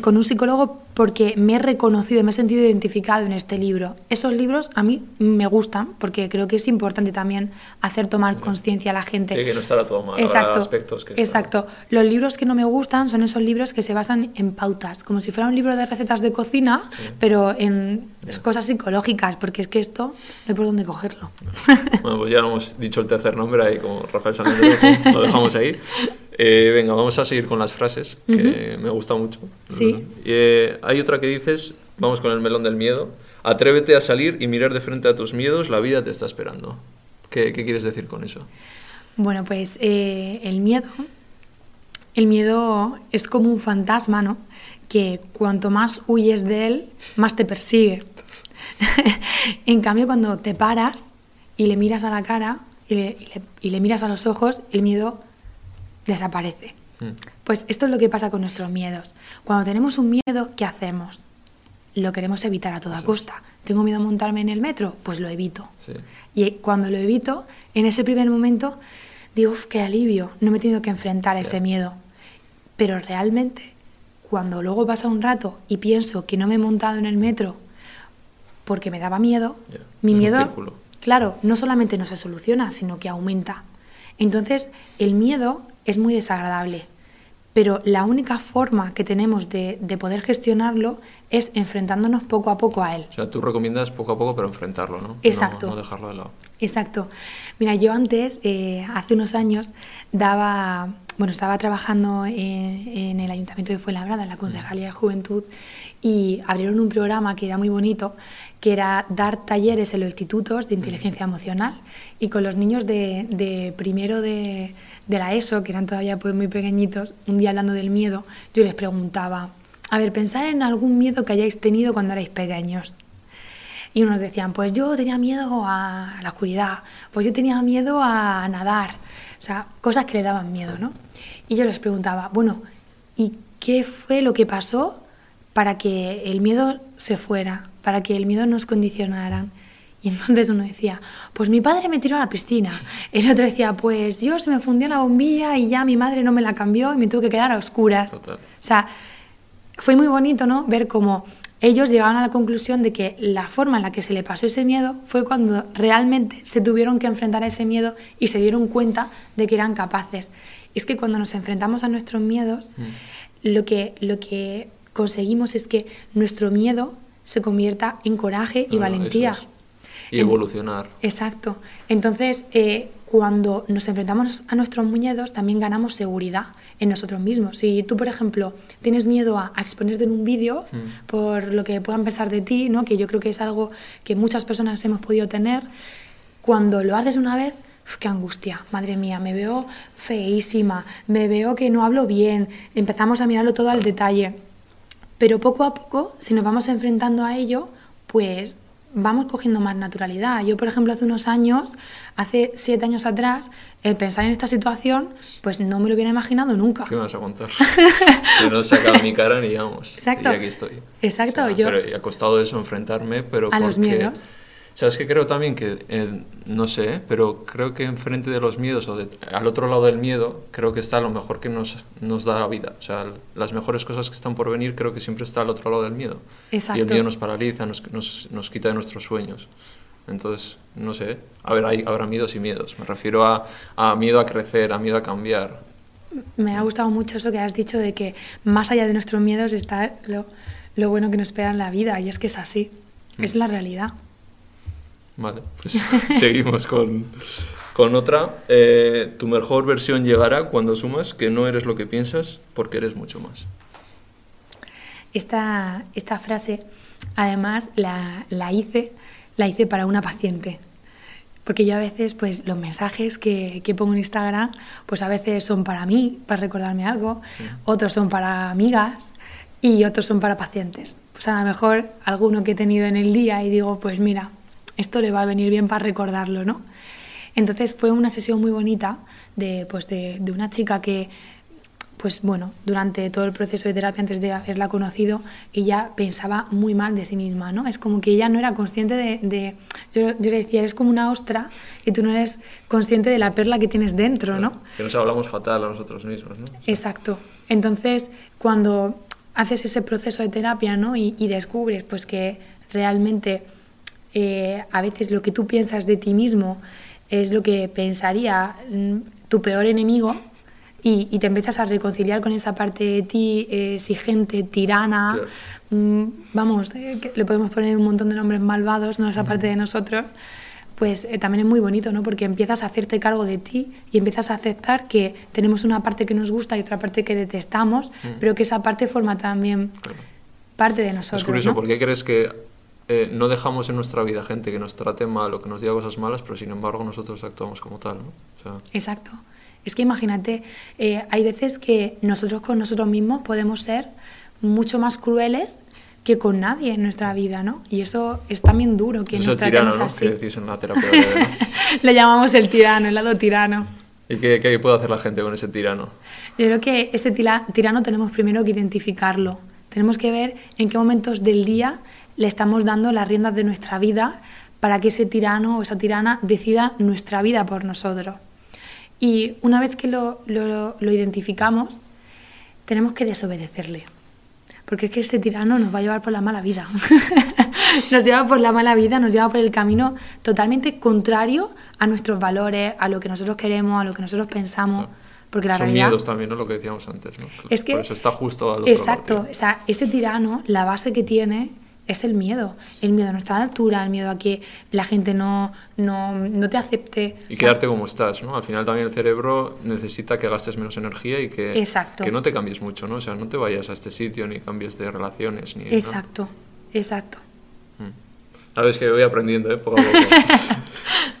con un psicólogo porque me he reconocido, me he sentido identificado en este libro. Esos libros a mí me gustan porque creo que es importante también hacer tomar conciencia a la gente.
Sí, que no estará todo mal.
Exacto,
aspectos que están-
exacto. Los libros que no me gustan son esos libros que se basan en pautas, como si fuera un libro de recetas de cocina, pero en
Ya.
cosas psicológicas, porque es que esto no hay por dónde cogerlo.
Bueno, pues ya hemos dicho el tercer nombre ahí, como Rafael Sánchez, lo dejamos ahí. Eh, venga, vamos a seguir con las frases, que me gusta mucho.
Sí.
Eh, hay otra que dices, vamos con el melón del miedo. Atrévete a salir y mirar de frente a tus miedos, la vida te está esperando. ¿Qué, quieres decir con eso?
Bueno, pues eh, el miedo, el miedo es como un fantasma, ¿no? Que cuanto más huyes de él, más te persigue. en cambio, cuando te paras y le miras a la cara y le miras a los ojos, el miedo desaparece.
Mm.
Pues esto es lo que pasa con nuestros miedos. Cuando tenemos un miedo, ¿qué hacemos? Lo queremos evitar a toda costa. ¿Tengo miedo a montarme en el metro? Pues lo evito.
Sí.
Y cuando lo evito, en ese primer momento, digo, "Uf, qué alivio, no me he tenido que enfrentar a ese miedo. Pero realmente, cuando luego pasa un rato y pienso que no me he montado en el metro porque me daba miedo, mi
es
miedo, claro, no solamente no se soluciona, sino que aumenta. Entonces, el miedo es muy desagradable, pero la única forma que tenemos de, de poder gestionarlo es enfrentándonos poco a poco a él.
O sea, tú recomiendas poco a poco, pero enfrentarlo, ¿no? No-
Exacto.
No, dejarlo de lado.
Exacto. Mira, yo antes, eh, hace unos años, daba, bueno, estaba trabajando en, en el Ayuntamiento de Fuenlabrada, en la Concejalía de Juventud, y abrieron un programa que era muy bonito, que era dar talleres en los institutos de inteligencia emocional. Y con los niños de, de primero de, de la ESO, que eran todavía pues muy pequeñitos, un día hablando del miedo, yo les preguntaba, a ver, pensad en algún miedo que hayáis tenido cuando erais pequeños. Y unos decían, pues yo tenía miedo a la oscuridad, pues yo tenía miedo a nadar, o sea, cosas que le daban miedo, ¿no? Y yo les preguntaba, bueno, ¿y qué fue lo que pasó para que el miedo se fuera, para que el miedo nos condicionara? Y entonces uno decía, pues mi padre me tiró a la piscina. El otro decía, pues yo se me fundió la bombilla y ya mi madre no me la cambió y me tuve que quedar a oscuras.
Total.
O sea, fue muy bonito, ¿no? Ver cómo ellos llegaban a la conclusión de que la forma en la que se le pasó ese miedo fue cuando realmente se tuvieron que enfrentar a ese miedo y se dieron cuenta de que eran capaces. Y es que cuando nos enfrentamos a nuestros miedos,
Mm.
lo, que, lo que conseguimos es que nuestro miedo se convierta en coraje y
Claro,
valentía.
es. Y evolucionar.
Exacto. Entonces, eh, cuando nos enfrentamos a nuestros miedos, también ganamos seguridad en nosotros mismos. Si tú, por ejemplo, tienes miedo a, a exponerte en un vídeo
Mm.
por lo que puedan pensar de ti, ¿no? que yo creo que es algo que muchas personas hemos podido tener, cuando lo haces una vez, qué angustia, madre mía, me veo feísima, me veo que no hablo bien, empezamos a mirarlo todo al detalle. Pero poco a poco, si nos vamos enfrentando a ello, pues vamos cogiendo más naturalidad. Yo, por ejemplo, hace unos años, hace siete años atrás, el pensar en esta situación, pues no me lo hubiera imaginado nunca.
¿Qué me vas a contar? que no he sacado mi cara ni vamos.
Exacto.
Y aquí estoy.
Exacto, yo-
Pero ha costado eso enfrentarme, pero
A los
porque-
miedos.
¿Sabes qué? Creo también que, eh, no sé, pero creo que enfrente de los miedos o de- al otro lado del miedo, creo que está lo mejor que nos, nos da la vida. O sea, las mejores cosas que están por venir creo que siempre está al otro lado del miedo. Y
Exacto.
el miedo nos paraliza, nos, nos, nos quita de nuestros sueños. Entonces, no sé. A ver, hay, habrá miedos y miedos. Me refiero a, a miedo a crecer, a miedo a cambiar.
Me ha gustado mucho eso que has dicho de que más allá de nuestros miedos está lo, lo bueno que nos espera en la vida, y es que es así, es la realidad.
Vale, pues seguimos con, con otra. Eh, tu mejor versión llegará cuando asumas que no eres lo que piensas porque eres mucho más.
Esta, esta frase, además, la, la hice, la hice para una paciente. Porque yo a veces, pues los mensajes que, que pongo en Instagram, pues a veces son para mí, para recordarme algo, otros son para amigas y otros son para pacientes. Pues a lo mejor alguno que he tenido en el día y digo, pues mira, esto le va a venir bien para recordarlo, ¿no? Entonces fue una sesión muy bonita de, pues de, de una chica que, pues bueno, durante todo el proceso de terapia, antes de haberla conocido, ella pensaba muy mal de sí misma, ¿no? Es como que ella no era consciente de... de- yo, yo le decía, eres como una ostra y tú no eres consciente de la perla que tienes dentro, ¿no?
Que nos hablamos fatal a nosotros mismos, ¿no?
Exacto. Entonces, cuando haces ese proceso de terapia ¿no? y, y descubres pues, que realmente eh, a veces lo que tú piensas de ti mismo es lo que pensaría mm, tu peor enemigo y, y te empiezas a reconciliar con esa parte de ti eh, exigente, tirana,
Claro.
mm, vamos, eh, que le podemos poner un montón de nombres malvados, ¿no? esa parte de nosotros, pues eh, también es muy bonito, ¿no? Porque empiezas a hacerte cargo de ti y empiezas a aceptar que tenemos una parte que nos gusta y otra parte que detestamos, pero que esa parte forma también
Claro.
parte de nosotros.
Es curioso,
¿no?
¿por qué crees que eh, no dejamos en nuestra vida gente que nos trate mal o que nos diga cosas malas, pero sin embargo nosotros actuamos como tal, ¿no? O sea,
Exacto. Es que imagínate, eh, hay veces que nosotros con nosotros mismos podemos ser mucho más crueles que con nadie en nuestra vida, ¿no? Y eso es también duro que
es
nos
el tirano,
tratemos
¿no?
así.
Decís en la terapia ¿no?
Lo llamamos el tirano, el lado tirano.
¿Y qué, qué puede hacer la gente con ese tirano?
Yo creo que ese tila- tirano tenemos primero que identificarlo. Tenemos que ver en qué momentos del día le estamos dando las riendas de nuestra vida para que ese tirano o esa tirana decida nuestra vida por nosotros. Y una vez que lo, lo- lo identificamos, tenemos que desobedecerle. Porque es que ese tirano nos va a llevar por la mala vida. nos lleva por la mala vida, nos lleva por el camino totalmente contrario a nuestros valores, a lo que nosotros queremos, a lo que nosotros pensamos. Porque la
Son
realidad...
miedos también, ¿no? Lo que decíamos antes, ¿no?
Es que-
Por eso está justo al otro
Exacto,
lado,
o sea, ese tirano, la base que tiene es el miedo. El miedo a no estar a la altura, el miedo a que la gente no, no, no te acepte.
Y
O sea,
quedarte como estás, ¿no? Al final también el cerebro necesita que gastes menos energía y que,
Exacto.
que no te cambies mucho, ¿no? O sea, no te vayas a este sitio ni cambies de relaciones ni.
Exacto, exacto.
Sabes que voy aprendiendo, ¿eh? Poco a poco.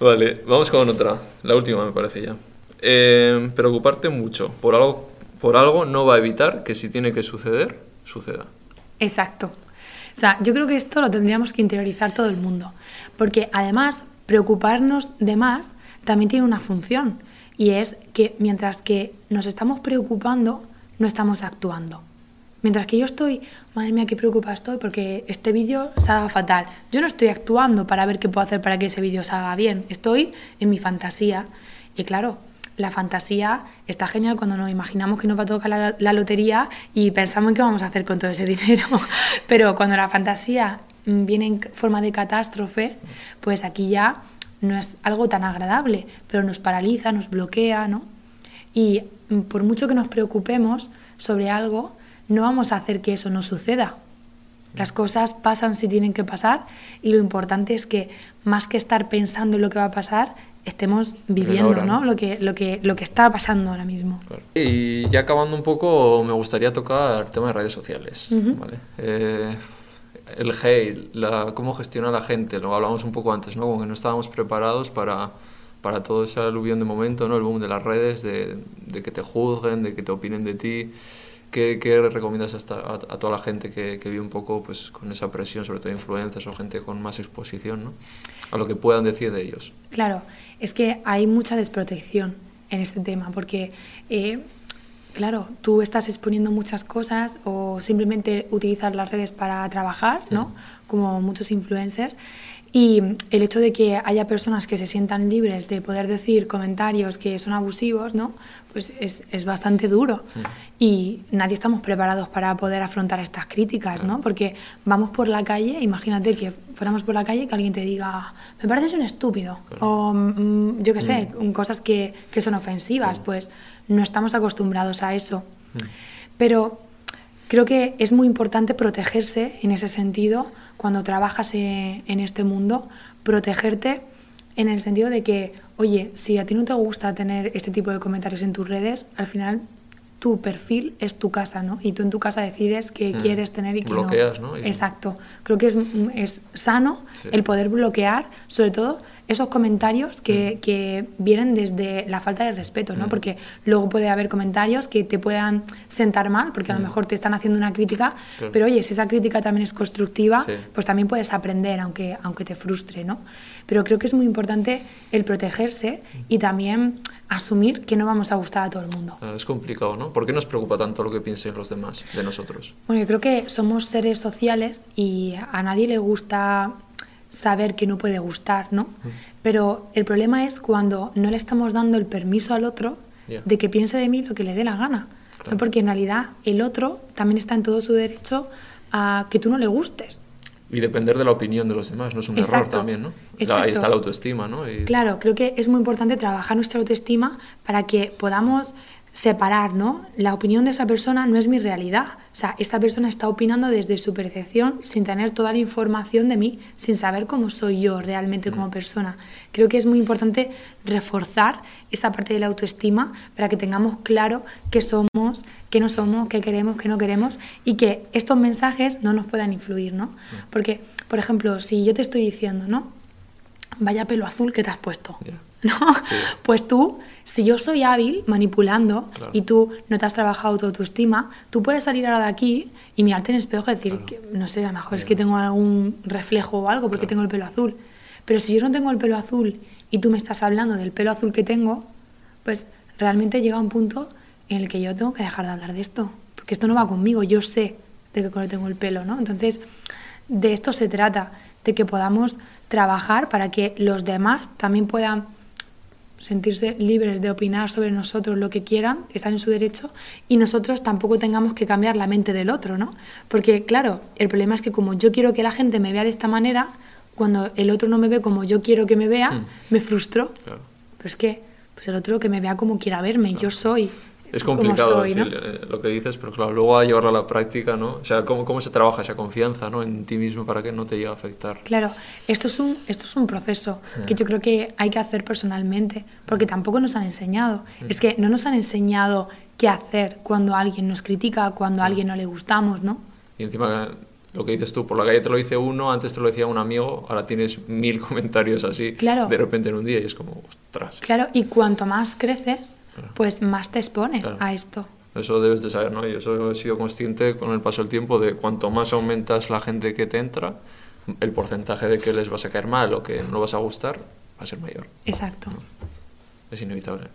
vale, vamos con otra. La última, me parece ya. Eh, preocuparte mucho por algo, por algo no va a evitar que si tiene que suceder, suceda.
Exacto. O sea, yo creo que esto lo tendríamos que interiorizar todo el mundo, porque además preocuparnos de más también tiene una función y es que mientras que nos estamos preocupando, no estamos actuando. Mientras que yo estoy, madre mía, qué preocupada estoy porque este vídeo salga fatal. Yo no estoy actuando para ver qué puedo hacer para que ese vídeo salga bien. Estoy en mi fantasía. Y claro, la fantasía está genial cuando nos imaginamos que nos va a tocar la, la lotería y pensamos en qué vamos a hacer con todo ese dinero. Pero cuando la fantasía viene en forma de catástrofe, pues aquí ya no es algo tan agradable, pero nos paraliza, nos bloquea, ¿no? Y por mucho que nos preocupemos sobre algo, no vamos a hacer que eso no suceda. Las cosas pasan si tienen que pasar y lo importante es que más que estar pensando en lo que va a pasar, estemos viviendo
ahora,
¿no?
¿no?
Lo, que, lo, que, lo que está pasando ahora mismo.
Claro. Y ya acabando un poco, me gustaría tocar el tema de redes sociales.
Ujú.
¿vale? Eh, el hate, la, cómo gestiona la gente, lo hablamos un poco antes, ¿no? Como que no estábamos preparados para, para todo ese aluvión de momento, ¿no? El boom de las redes, de, de que te juzguen, de que te opinen de ti. ¿Qué, qué recomiendas hasta a, a toda la gente que, que vive un poco pues, con esa presión, sobre todo influencers o gente con más exposición, ¿no? A lo que puedan decir de ellos.
Claro, es que hay mucha desprotección en este tema, porque, eh, claro, tú estás exponiendo muchas cosas o simplemente utilizas las redes para trabajar, ¿no? Como muchos influencers. Y el hecho de que haya personas que se sientan libres de poder decir comentarios que son abusivos, ¿no? Pues es, es bastante duro. Y nadie estamos preparados para poder afrontar estas críticas, ¿no? Porque vamos por la calle, imagínate que fuéramos por la calle y que alguien te diga, me pareces un estúpido, o mm, yo qué sé, cosas que, que son ofensivas, pues no estamos acostumbrados a eso. Pero creo que es muy importante protegerse en ese sentido cuando trabajas eh, en este mundo, protegerte en el sentido de que, oye, si a ti no te gusta tener este tipo de comentarios en tus redes, al final tu perfil es tu casa, ¿no? Y tú en tu casa decides qué
Mm.
quieres tener y qué
Bloqueas,
no.
¿no? Y-
Exacto. Creo que es, es sano
Sí.
el poder bloquear, sobre todo esos comentarios
Mm.
que, que vienen desde la falta de respeto, ¿no? Porque luego puede haber comentarios que te puedan sentar mal, porque a lo mejor te están haciendo una crítica,
Mm. Claro.
pero oye, si esa crítica también es constructiva,
Sí.
pues también puedes aprender, aunque, aunque te frustre, ¿no? Pero creo que es muy importante el protegerse y también asumir que no vamos a gustar a todo el mundo.
Eh, Es complicado, ¿no? ¿Por qué nos preocupa tanto lo que piensen los demás de nosotros?
Bueno, yo creo que somos seres sociales y a nadie le gusta saber que no puede gustar, ¿no? Pero el problema es cuando no le estamos dando el permiso al otro de que piense de mí lo que le dé la gana.
Claro.
¿no? Porque en realidad el otro también está en todo su derecho a que tú no le gustes.
Y depender de la opinión de los demás, no es un error también, ¿no? La- ahí está la autoestima, ¿no? Y-
Claro, creo que es muy importante trabajar nuestra autoestima para que podamos separar, ¿no? La opinión de esa persona no es mi realidad. O sea, esta persona está opinando desde su percepción sin tener toda la información de mí, sin saber cómo soy yo realmente como persona. Creo que es muy importante reforzar esa parte de la autoestima para que tengamos claro qué somos, qué no somos, qué queremos, qué no queremos y que estos mensajes no nos puedan influir, ¿no? Porque, por ejemplo, si yo te estoy diciendo, ¿no? Vaya pelo azul que te has puesto. ¿No?
Sí.
Pues tú, si yo soy hábil manipulando
Claro.
y tú no te has trabajado tu autoestima, tú puedes salir ahora de aquí y mirarte en el espejo y decir,
Claro.
que, no sé, a lo mejor es que tengo algún reflejo o algo porque
Claro.
tengo el pelo azul. Pero si yo no tengo el pelo azul y tú me estás hablando del pelo azul que tengo, pues realmente llega un punto en el que yo tengo que dejar de hablar de esto. Porque esto no va conmigo, yo sé de qué color tengo el pelo, ¿no? Entonces, de esto se trata, de que podamos trabajar para que los demás también puedan sentirse libres de opinar sobre nosotros lo que quieran, están en su derecho, y nosotros tampoco tengamos que cambiar la mente del otro, ¿no? Porque, claro, el problema es que como yo quiero que la gente me vea de esta manera, cuando el otro no me ve como yo quiero que me vea,
Hmm.
me frustro.
Claro.
Pero es que pues el otro que me vea como quiera verme, yo soy
Es complicado
soy, ¿no?
decir, eh, lo que dices, pero claro, luego a llevarlo a la práctica, ¿no? O sea, ¿cómo, cómo se trabaja esa confianza ¿no? en ti mismo para que no te llegue a afectar?
Claro, esto es un, esto es un proceso que
Hmm.
yo creo que hay que hacer personalmente, porque tampoco nos han enseñado.
Hmm.
Es que no nos han enseñado qué hacer cuando alguien nos critica, cuando a alguien no le gustamos, ¿no?
Y encima, lo que dices tú, por la calle te lo dice uno, antes te lo decía un amigo, ahora tienes mil comentarios así
Claro.
de repente en un día y es como, ostras.
Claro, y cuanto más creces,
Claro.
pues más te expones
Claro.
a esto.
Eso debes de saber, ¿no? Yo eso he sido consciente con el paso del tiempo de cuanto más aumentas la gente que te entra, el porcentaje de que les vas a caer mal o que no vas a gustar va a ser mayor.
Exacto.
Es inevitable.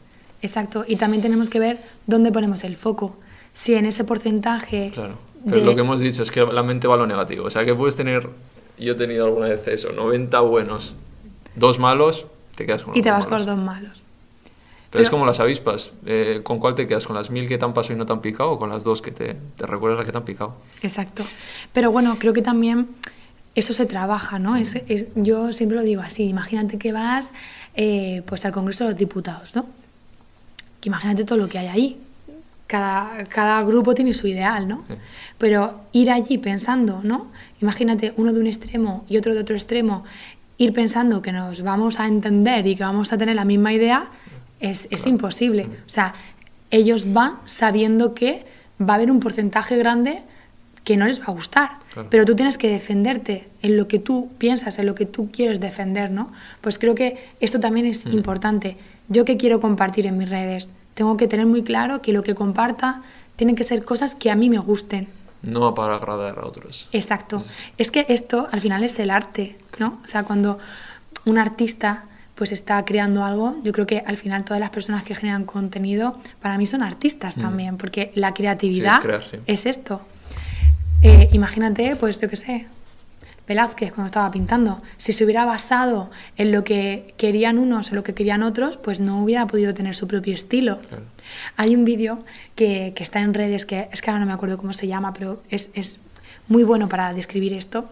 Exacto, y también tenemos que ver dónde ponemos el foco. Si en ese porcentaje...
Claro, pero
de-
lo que hemos dicho es que la mente va a lo negativo. O sea, que puedes tener, yo he tenido alguna vez eso, 90 buenos, dos malos, te quedas con
Y te vas con los dos malos.
Pero es como las avispas. eh, ¿Con cuál te quedas? ¿Con las mil que te han pasado y no te han picado o con las dos que te, te recuerdas las que te han picado?
Exacto. Pero bueno, creo que también eso se trabaja, ¿no? Es, es- yo siempre lo digo así, imagínate que vas eh, pues al Congreso de los Diputados, ¿no? Que imagínate todo lo que hay ahí. Cada, cada grupo tiene su ideal, ¿no?
Sí.
Pero ir allí pensando, ¿no? Imagínate uno de un extremo y otro de otro extremo, ir pensando que nos vamos a entender y que vamos a tener la misma idea, es, es imposible. O sea, ellos van sabiendo que va a haber un porcentaje grande que no les va a gustar.
Claro.
Pero tú tienes que defenderte en lo que tú piensas, en lo que tú quieres defender, ¿no? Pues creo que esto también es importante. Yo que quiero compartir en mis redes, tengo que tener muy claro que lo que comparta tienen que ser cosas que a mí me gusten.
No para agradar a otros.
Exacto. Es que esto al final es el arte, ¿no? O sea, cuando un artista pues está creando algo, yo creo que al final todas las personas que generan contenido para mí son artistas también, porque la creatividad
Mm. crear, sí.
es esto. Eh, imagínate, pues yo qué sé, Velázquez cuando estaba pintando, si se hubiera basado en lo que querían unos, en lo que querían otros, pues no hubiera podido tener su propio estilo.
Claro.
Hay un vídeo que, que está en redes, que es que ahora no me acuerdo cómo se llama, pero es, es muy bueno para describir esto,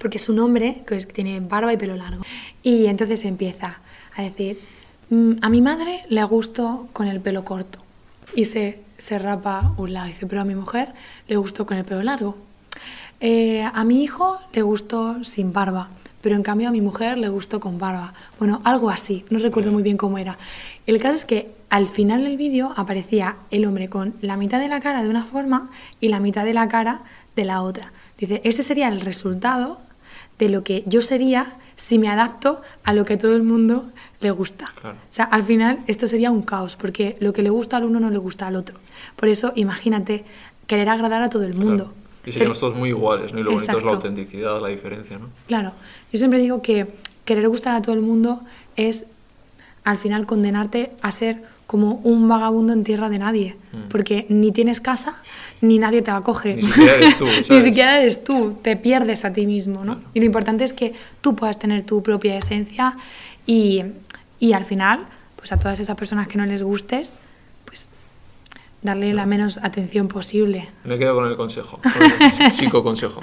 porque es un hombre que tiene barba y pelo largo. Y entonces empieza a decir, "Mm, a mi madre le gustó con el pelo corto. Y se, se rapa un lado. Dice, pero a mi mujer le gustó con el pelo largo. Eh, a mi hijo le gustó sin barba, pero en cambio a mi mujer le gustó con barba. Bueno, algo así, no recuerdo muy bien cómo era. El caso es que al final del vídeo aparecía el hombre con la mitad de la cara de una forma y la mitad de la cara de la otra. Dice, ese sería el resultado de lo que yo sería si me adapto a lo que a todo el mundo le gusta.
Claro.
O sea, al final esto sería un caos, porque lo que le gusta al uno no le gusta al otro. Por eso, imagínate, querer agradar a todo el mundo.
Claro. Y
Ser-
seríamos todos muy iguales, ¿no? Y lo bonito es la
Exacto.
autenticidad, la diferencia, ¿no?
Claro, yo siempre digo que querer gustar a todo el mundo es al final condenarte a ser como un vagabundo en tierra de nadie, porque ni tienes casa ni nadie te acoge.
Ni siquiera eres tú,
ni
¿sabes?
siquiera eres tú, te pierdes a ti mismo, ¿no? Y lo importante es que tú puedas tener tu propia esencia y, y al final, pues a todas esas personas que no les gustes, pues darle la menos atención posible.
Me quedo con el consejo, con el psicoconsejo.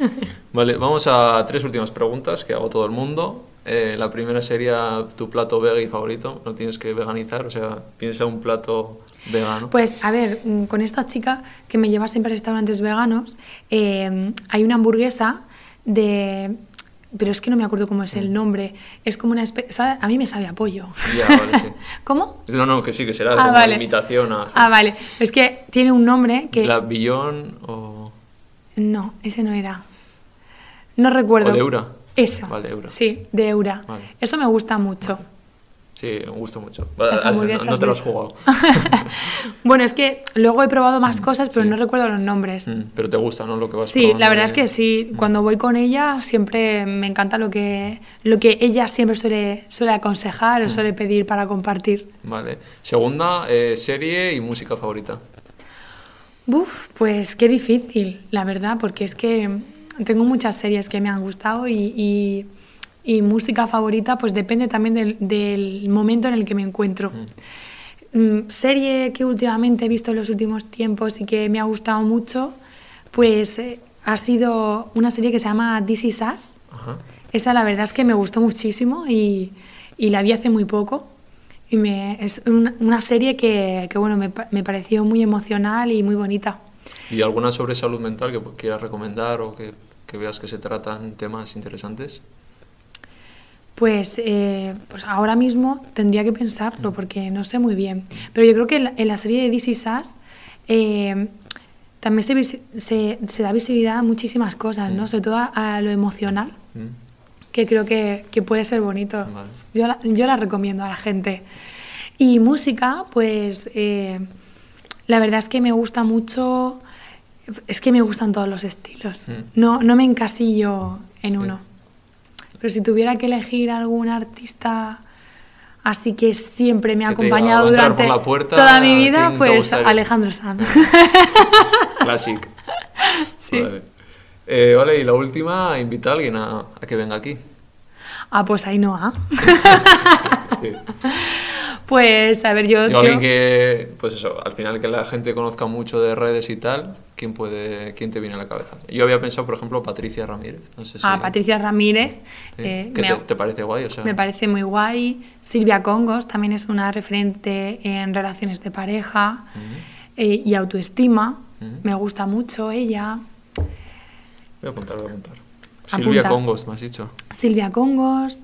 Vale, vamos a tres últimas preguntas que hago todo el mundo. Eh, la primera sería tu plato veggie favorito. No tienes que veganizar, o sea, piensa un plato vegano.
Pues a ver, mm, con esta chica que me lleva siempre a restaurantes veganos, eh, hay una hamburguesa de... Pero es que no me acuerdo cómo es el nombre. Es como una especie... A mí me sabe a pollo.
Ya, vale, sí.
¿Cómo?
No, no, que sí, que será
Ah,
como
vale.
imitación a...
Ah, vale. Es que tiene un nombre que...
¿La Billón o,
No, ese no era. No recuerdo.
o de Eura?
Eso.
Vale, Eura.
Sí, de Eura.
Vale.
Eso me gusta mucho.
Sí, me gusta mucho.
Las
no, te lo has jugado.
bueno, es que luego he probado más cosas, pero no recuerdo los nombres.
Mm, Pero te gusta, ¿no? Lo que vas
Sí, la verdad
de-
es que sí. Cuando voy con ella siempre me encanta lo que, lo que ella siempre suele, suele aconsejar o suele pedir para compartir.
Vale. Segunda, eh, serie y música favorita.
Buf, pues qué difícil, la verdad, porque es que tengo muchas series que me han gustado y, y- y música favorita pues depende también del, del momento en el que me encuentro. Mm, serie que últimamente he visto en los últimos tiempos y que me ha gustado mucho, pues eh, ha sido una serie que se llama This Is Us.
Ajá.
Esa la verdad es que me gustó muchísimo y, y la vi hace muy poco. Y me, es una, una serie que, que, bueno, me, me pareció muy emocional y muy bonita.
¿Y alguna sobre salud mental que quieras recomendar o que, que veas que se tratan temas interesantes?
Pues, eh, pues ahora mismo tendría que pensarlo porque no sé muy bien. Pero yo creo que en la, en la serie de Is Us, eh, también se, visi- se, se da visibilidad a muchísimas cosas, ¿no? Sobre todo a, a lo emocional,
Mm.
que creo que, que puede ser bonito.
Vale.
Yo, la, yo la recomiendo a la gente. Y música, pues eh, la verdad es que me gusta mucho, es que me gustan todos los estilos.
Mm.
No, no me encasillo en
Sí.
uno. Pero si tuviera que elegir algún artista Así que siempre me ha acompañado
"Va a entrar
durante
puerta,
toda mi vida,
¿quién te
pues
gustaría?".
Alejandro Sanz.
Classic.
Sí.
Vale. Eh, vale, y la última, invita a alguien a, a que venga aquí.
ah, pues Ainhoa.
Sí.
Pues, a ver, yo...
Alguien que, pues eso, al final que la gente conozca mucho de redes y tal, ¿quién puede, quién te viene a la cabeza? Yo había pensado, por ejemplo, Patricia Ramírez. No sé si,
A Patricia Ramírez.
sí.
eh,
¿Qué
me,
te, te parece guay? O sea,
me parece muy guay. Silvia Congos también es una referente en relaciones de pareja eh, y autoestima. Me gusta mucho ella.
Voy a apuntar, voy a apuntar.
Apunta.
Silvia Congos, me has dicho.
Silvia Congos,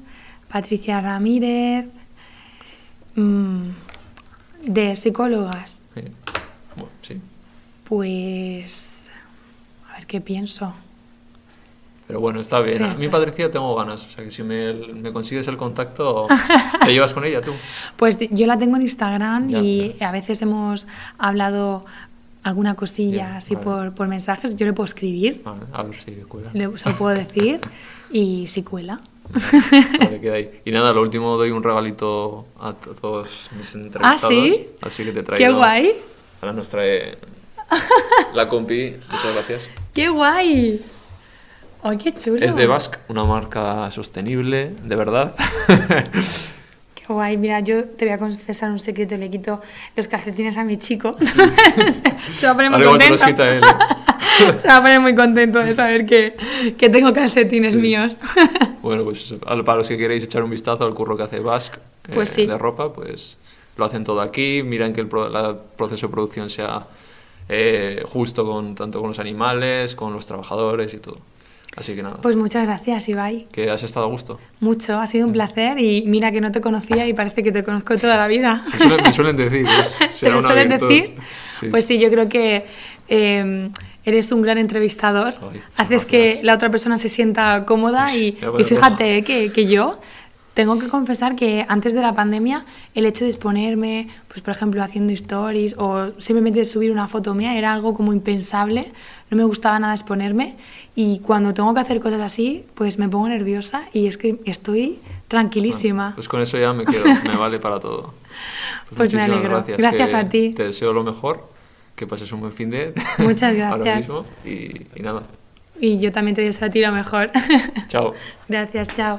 Patricia Ramírez. Mm, de psicólogas,
Sí. Bueno, sí.
pues. A ver qué pienso.
Pero bueno, está bien.
Sí,
a mí, Patricia, tengo ganas. O sea, que si me, me consigues el contacto, ¿te llevas con ella tú?
Pues yo la tengo en Instagram
Ya,
y a veces hemos hablado alguna cosilla
Bien,
así por mensajes. Yo le puedo escribir,
Vale, a ver si cuela.
le, se lo puedo decir y si cuela.
Vale, queda ahí. Y nada, lo último doy un regalito a to- todos mis entrevistados.
¿Ah, sí?
Así que te traigo.
¡Qué guay!
Ahora nos trae la compi. Muchas gracias.
¡Qué guay! ¡Ay, qué chulo!
Es de Basque, una marca sostenible, de verdad.
¡Qué guay! Mira, yo te voy a confesar un secreto. Le quito los calcetines a mi chico. se va a poner muy contento. se va a poner muy contento de saber que, que tengo calcetines
Sí.
míos.
Bueno, pues para los que queréis echar un vistazo al curro que hace Basque eh,
Pues sí.
de ropa, pues lo hacen todo aquí. Miran que el pro- la- proceso de producción sea eh, justo con tanto con los animales, con los trabajadores y todo. Así que nada,
pues muchas gracias, Ibai.
que has estado a gusto.
Mucho, ha sido un placer y mira que no te conocía y parece que te conozco toda la vida.
Me suelen, me suelen decir, es-
¿Te lo suelen decir?
Sí.
Pues sí, yo creo que eh, eres un gran entrevistador.
Ay,
Haces que la otra persona se sienta cómoda y,
Me voy a
y
poner
fíjate que, que yo tengo que confesar que antes de la pandemia el hecho de exponerme, pues por ejemplo haciendo stories o simplemente subir una foto mía era algo como impensable. No me gustaba nada exponerme y cuando tengo que hacer cosas así, pues me pongo nerviosa y es que estoy tranquilísima.
Pues con eso ya me quedo, me vale para todo.
Pues me
muchísimas
alegro.
Gracias,
Gracias a ti.
Te deseo lo mejor, que pases un buen fin de
Muchas
ahora
gracias.
mismo y, y nada.
Y yo también te deseo a ti lo mejor.
Chao.
Gracias, chao.